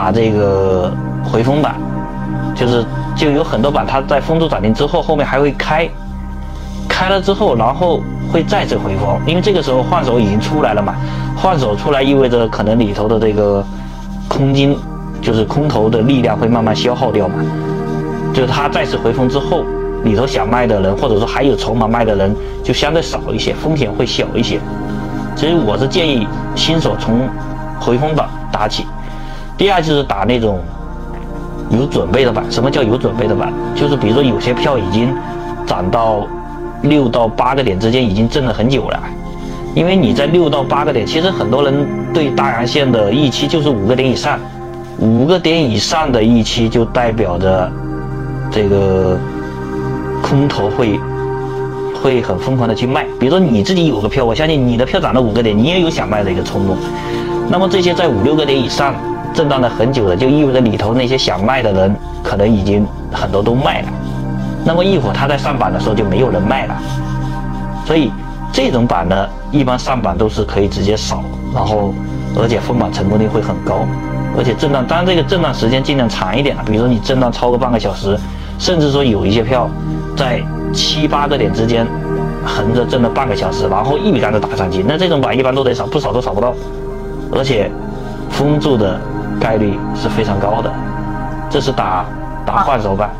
打这个回风板，就是就有很多板它在封住涨停之后，后面还会开，开了之后，然后会再次回风，因为这个时候换手已经出来了嘛，换手出来意味着可能里头的这个空金，就是空头的力量会慢慢消耗掉嘛，就是它再次回风之后，里头想卖的人或者说还有筹码卖的人就相对少一些，风险会小一些。所以我是建议新手从回风板打起。第二就是打那种有准备的板。什么叫有准备的板？就是比如说有些票已经涨到六到八个点之间，已经挣了很久了。因为你在六到八个点，其实很多人对大阳线的预期就是五个点以上，五个点以上的预期就代表着这个空头会。会很疯狂的去卖，比如说你自己有个票，我相信你的票涨了五个点，你也有想卖的一个冲动。那么这些在五六个点以上震荡了很久的，就意味着里头那些想卖的人可能已经很多都卖了。那么一会儿他在上板的时候就没有人卖了。所以这种板呢，一般上板都是可以直接扫，然后而且封板成功率会很高，而且震荡，当然这个震荡时间尽量长一点了，比如说你震荡超过半个小时，甚至说有一些票在。七八个点之间横着震了半个小时，然后一笔杆子打上去，那这种板一般都得扫，不扫都扫不到，而且封住的概率是非常高的，这是打打换手板。